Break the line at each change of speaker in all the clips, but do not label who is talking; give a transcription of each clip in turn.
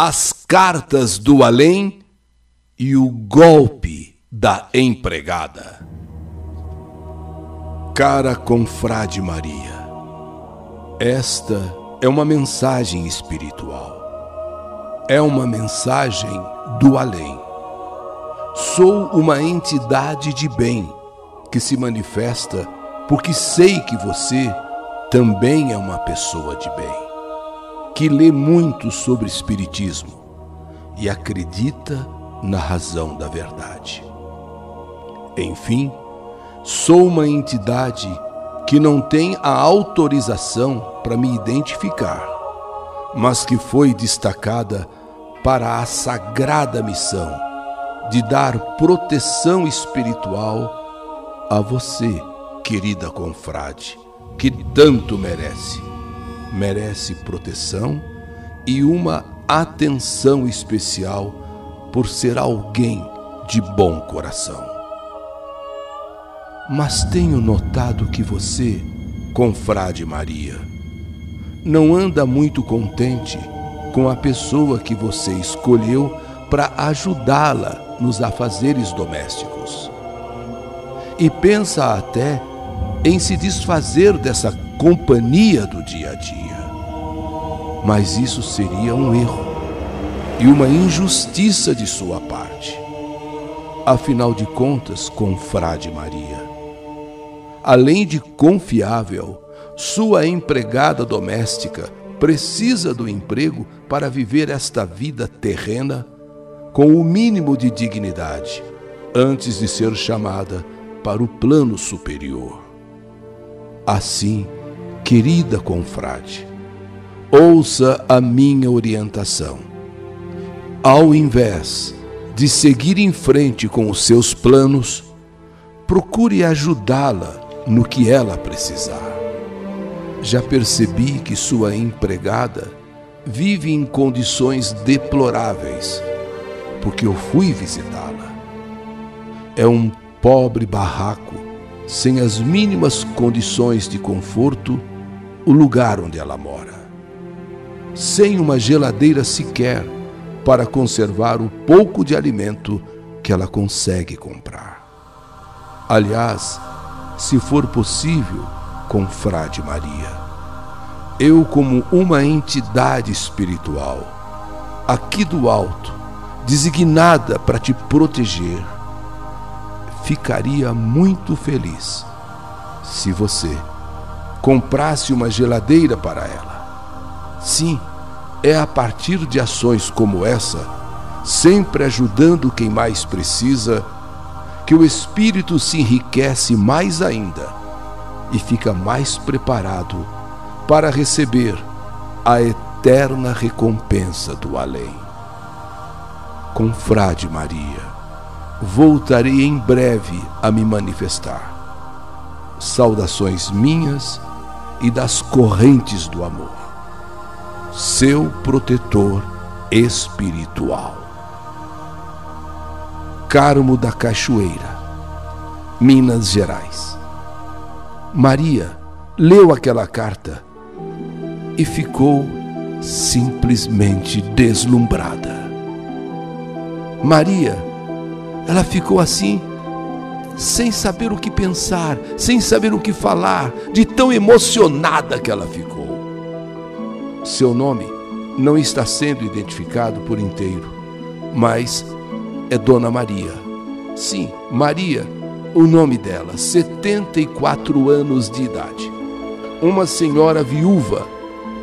as cartas do além e o golpe da empregada. Cara confrade Maria, esta é uma mensagem espiritual. É uma mensagem do além. Sou uma entidade de bem que se manifesta porque sei que você também é uma pessoa de bem que lê muito sobre Espiritismo e acredita na razão da verdade. Enfim, sou uma entidade que não tem a autorização para me identificar, mas que foi destacada para a sagrada missão de dar proteção espiritual a você, querida confrade, que tanto merece merece proteção e uma atenção especial por ser alguém de bom coração. Mas tenho notado que você, confrade Maria, não anda muito contente com a pessoa que você escolheu para ajudá-la nos afazeres domésticos. E pensa até em se desfazer dessa companhia do dia a dia. Mas isso seria um erro e uma injustiça de sua parte. Afinal de contas, confrade Maria, além de confiável, sua empregada doméstica precisa do emprego para viver esta vida terrena com o mínimo de dignidade, antes de ser chamada para o plano superior. Assim, Querida confrade, ouça a minha orientação. Ao invés de seguir em frente com os seus planos, procure ajudá-la no que ela precisar. Já percebi que sua empregada vive em condições deploráveis, porque eu fui visitá-la. É um pobre barraco, sem as mínimas condições de conforto o lugar onde ela mora. Sem uma geladeira sequer para conservar o pouco de alimento que ela consegue comprar. Aliás, se for possível, confrade Maria, eu, como uma entidade espiritual, aqui do alto, designada para te proteger, ficaria muito feliz se você comprasse uma geladeira para ela. Sim, é a partir de ações como essa, sempre ajudando quem mais precisa, que o espírito se enriquece mais ainda e fica mais preparado para receber a eterna recompensa do além. Confrade Maria, voltarei em breve a me manifestar. Saudações minhas e das correntes do amor. Seu protetor espiritual. Carmo da Cachoeira, Minas Gerais. Maria leu aquela carta e ficou simplesmente deslumbrada. Maria, ela ficou assim sem saber o que pensar, sem saber o que falar, de tão emocionada que ela ficou. Seu nome não está sendo identificado por inteiro, mas é Dona Maria. Sim, Maria, o nome dela, 74 anos de idade. Uma senhora viúva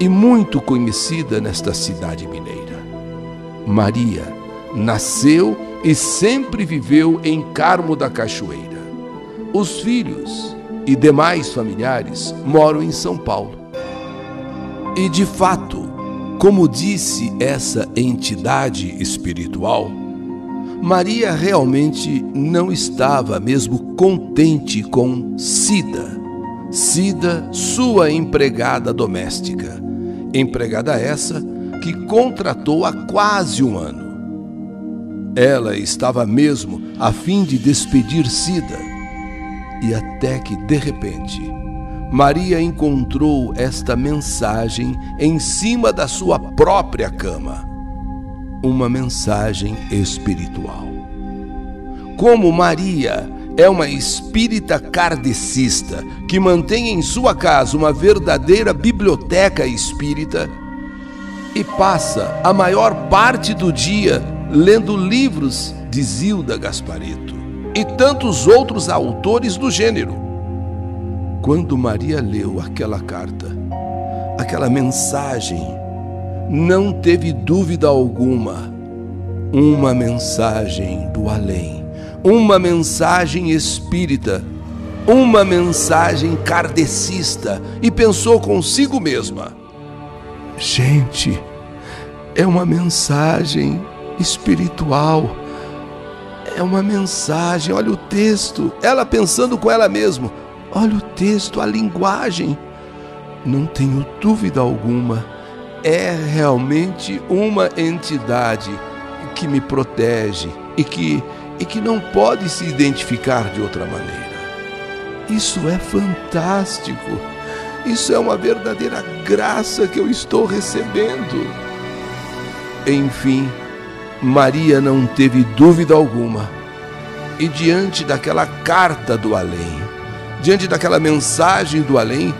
e muito conhecida nesta cidade mineira. Maria nasceu e sempre viveu em Carmo da Cachoeira. Os filhos e demais familiares moram em São Paulo. E de fato, como disse essa entidade espiritual, Maria realmente não estava mesmo contente com Cida. Cida, sua empregada doméstica. Empregada essa que contratou há quase um ano. Ela estava mesmo a fim de despedir Cida. E até que, de repente, Maria encontrou esta mensagem em cima da sua própria cama. uma mensagem espiritual. Como Maria é uma espírita kardecista que mantém em sua casa uma verdadeira biblioteca espírita e passa a maior parte do dia lendo livros de Zilda Gaspareto e tantos outros autores do gênero. Quando Maria leu aquela carta, aquela mensagem, não teve dúvida alguma, uma mensagem do além uma mensagem espírita, uma mensagem kardecista e pensou consigo mesma: gente, é uma mensagem espiritual. É uma mensagem, olha o texto, ela pensando com ela mesma, olha o texto, a linguagem. Não tenho dúvida alguma, é realmente uma entidade que me protege e que e que não pode se identificar de outra maneira. Isso é fantástico. Isso é uma verdadeira graça que eu estou recebendo. Enfim, Maria não teve dúvida alguma. E diante daquela carta do além, diante daquela mensagem do além,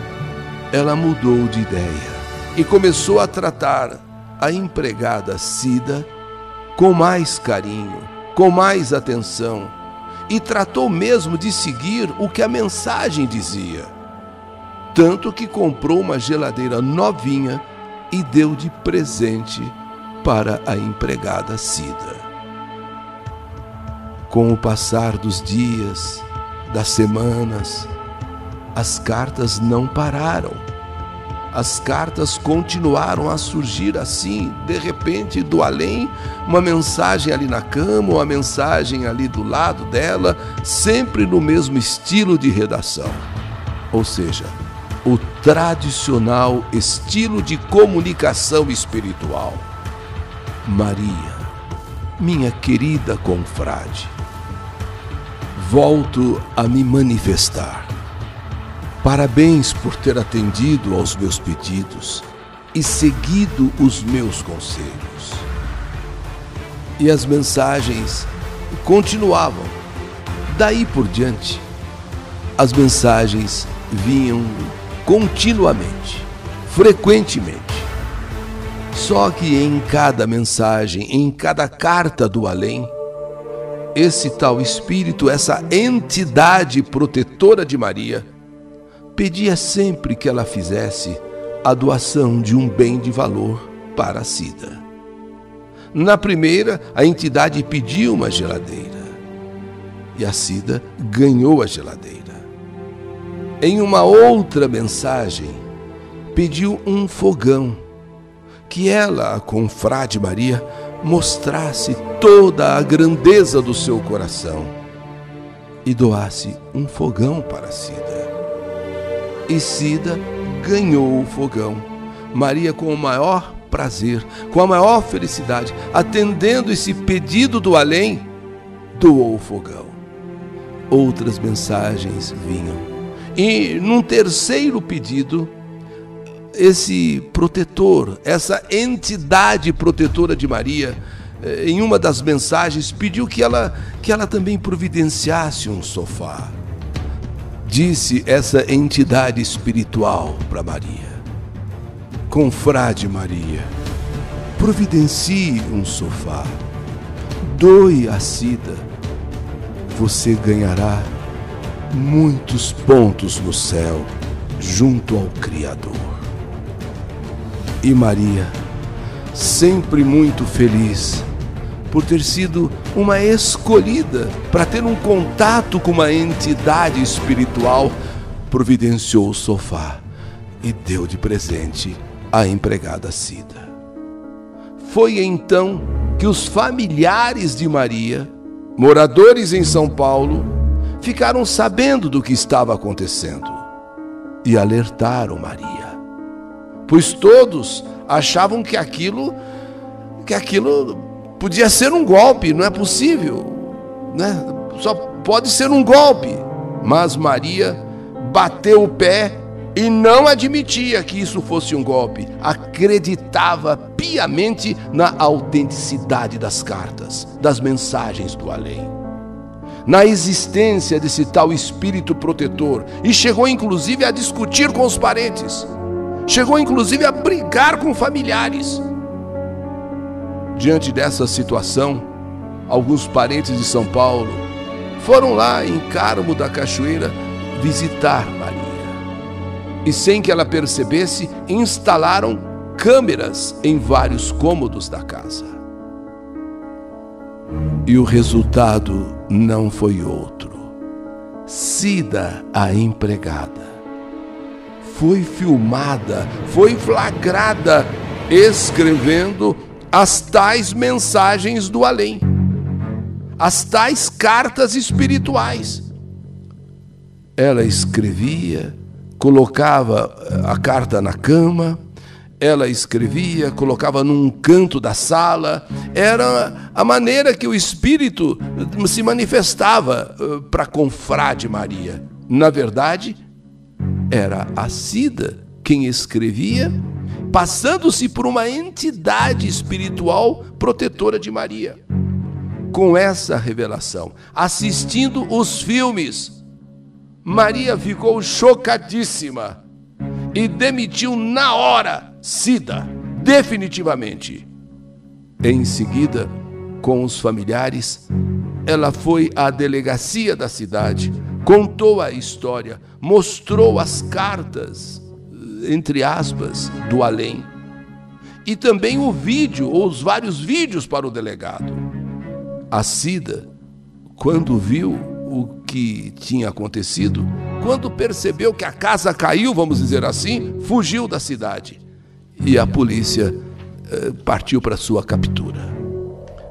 ela mudou de ideia e começou a tratar a empregada Cida com mais carinho com mais atenção e tratou mesmo de seguir o que a mensagem dizia. Tanto que comprou uma geladeira novinha e deu de presente para a empregada Cida. Com o passar dos dias, das semanas, as cartas não pararam as cartas continuaram a surgir assim, de repente, do além, uma mensagem ali na cama, uma mensagem ali do lado dela, sempre no mesmo estilo de redação. Ou seja, o tradicional estilo de comunicação espiritual. Maria, minha querida confrade, volto a me manifestar Parabéns por ter atendido aos meus pedidos e seguido os meus conselhos. E as mensagens continuavam. Daí por diante, as mensagens vinham continuamente, frequentemente. Só que em cada mensagem, em cada carta do além, esse tal espírito, essa entidade protetora de Maria, pedia sempre que ela fizesse a doação de um bem de valor para a Cida. Na primeira, a entidade pediu uma geladeira e a Cida ganhou a geladeira. Em uma outra mensagem, pediu um fogão que ela, a confrade Maria, mostrasse toda a grandeza do seu coração e doasse um fogão para Cida e Cida ganhou o fogão. Maria, com o maior prazer, com a maior felicidade, atendendo esse pedido do além, doou o fogão. Outras mensagens vinham. E num terceiro pedido, esse protetor, essa entidade protetora de Maria, eh, em uma das mensagens pediu que ela que ela também providenciasse um sofá. Disse essa entidade espiritual para Maria: Confrade Maria, providencie um sofá, doe a Cida, você ganhará muitos pontos no céu junto ao Criador. E Maria, sempre muito feliz, por ter sido uma escolhida para ter um contato com uma entidade espiritual, providenciou o sofá e deu de presente a empregada Cida. Foi então que os familiares de Maria, moradores em São Paulo, ficaram sabendo do que estava acontecendo e alertaram Maria, pois todos achavam que aquilo que aquilo Podia ser um golpe, não é possível, né? Só pode ser um golpe. Mas Maria bateu o pé e não admitia que isso fosse um golpe, acreditava piamente na autenticidade das cartas, das mensagens do além, na existência desse tal espírito protetor e chegou inclusive a discutir com os parentes, chegou inclusive a brigar com familiares. Diante dessa situação, alguns parentes de São Paulo foram lá em Carmo da Cachoeira visitar Maria e, sem que ela percebesse, instalaram câmeras em vários cômodos da casa. E o resultado não foi outro. Cida, a empregada, foi filmada, foi flagrada, escrevendo as tais mensagens do além, as tais cartas espirituais. Ela escrevia, colocava a carta na cama, ela escrevia, colocava num canto da sala, era a maneira que o Espírito se manifestava eh, para confrade Maria. Na verdade, era a Cida quem escrevia, passando-se por uma entidade espiritual protetora de Maria. Com essa revelação, assistindo os filmes Maria ficou chocadíssima e demitiu na hora Cida, definitivamente. Em seguida, com os familiares, ela foi à delegacia da cidade, contou a história, mostrou as cartas, entre aspas, do além, e também o vídeo, ou os vários vídeos para o delegado. A Cida, quando viu o que tinha acontecido, quando percebeu que a casa caiu, vamos dizer assim, fugiu da cidade e a polícia eh, partiu para sua captura.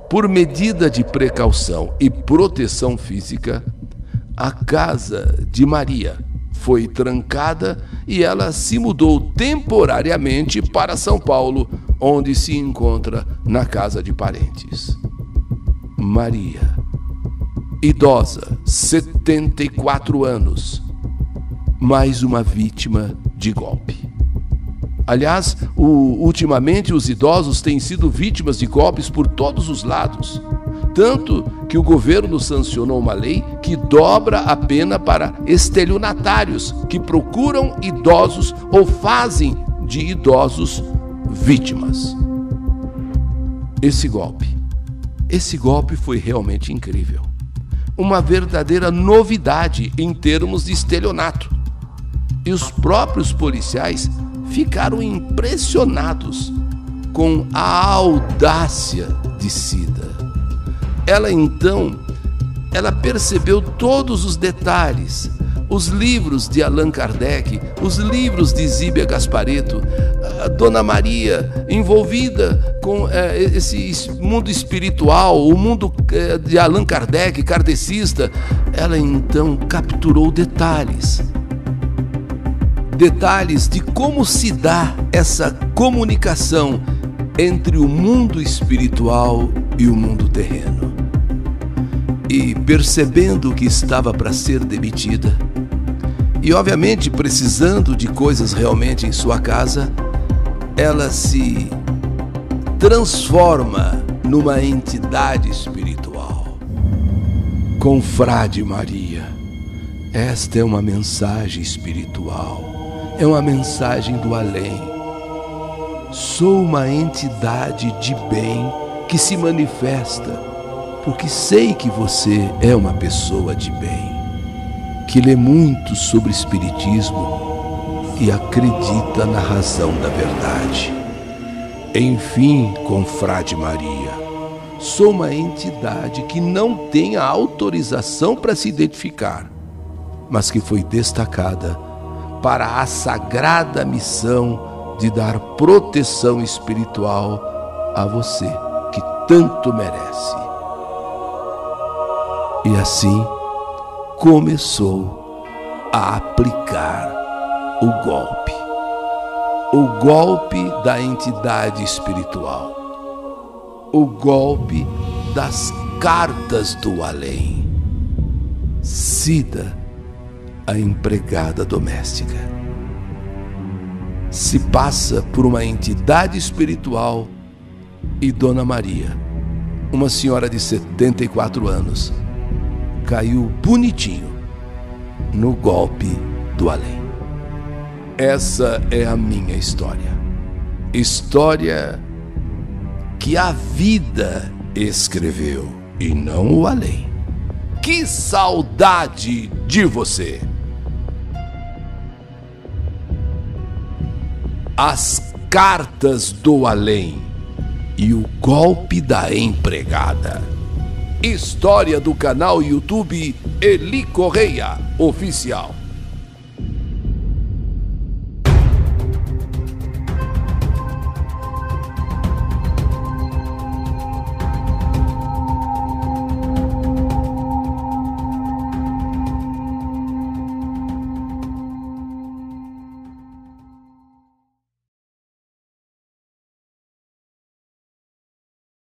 Por medida de precaução e proteção física, a casa de Maria foi trancada e ela se mudou temporariamente para São Paulo, onde se encontra na casa de parentes. Maria idosa, 74 anos, mais uma vítima de golpe. Aliás, o, ultimamente os idosos têm sido vítimas de golpes por todos os lados. Tanto que o governo sancionou uma lei que dobra a pena para estelionatários que procuram idosos ou fazem de idosos vítimas. Esse golpe, esse golpe foi realmente incrível uma verdadeira novidade em termos de estelionato. E os próprios policiais ficaram impressionados com a audácia de Cida. Ela então, ela percebeu todos os detalhes, os livros de Allan Kardec, os livros de Zíbia Gaspareto, a Dona Maria envolvida com é, esse mundo espiritual, o mundo é, de Allan Kardec, kardecista, ela então capturou detalhes. Detalhes de como se dá essa comunicação entre o mundo espiritual e o mundo terreno. E percebendo que estava para ser demitida, e, obviamente, precisando de coisas realmente em sua casa, ela se transforma numa entidade espiritual. Confrade Maria, esta é uma mensagem espiritual, é uma mensagem do além. Sou uma entidade de bem que se manifesta, porque sei que você é uma pessoa de bem que lê muito sobre Espiritismo e acredita na razão da verdade. Enfim, confrade Maria, sou uma entidade que não tem a autorização para se identificar, mas que foi destacada para a sagrada missão de dar proteção espiritual a você que tanto merece. E assim, começou a aplicar o golpe. O golpe da entidade espiritual. O golpe das cartas do além. Cida, a empregada doméstica. se passa por uma entidade espiritual e Dona Maria, uma senhora de 74 anos, caiu bonitinho no golpe do além. Essa é a minha história. História que a vida escreveu e não o além. Que saudade de você! As cartas do além e o golpe da empregada. História do canal YouTube Eli Correia Oficial.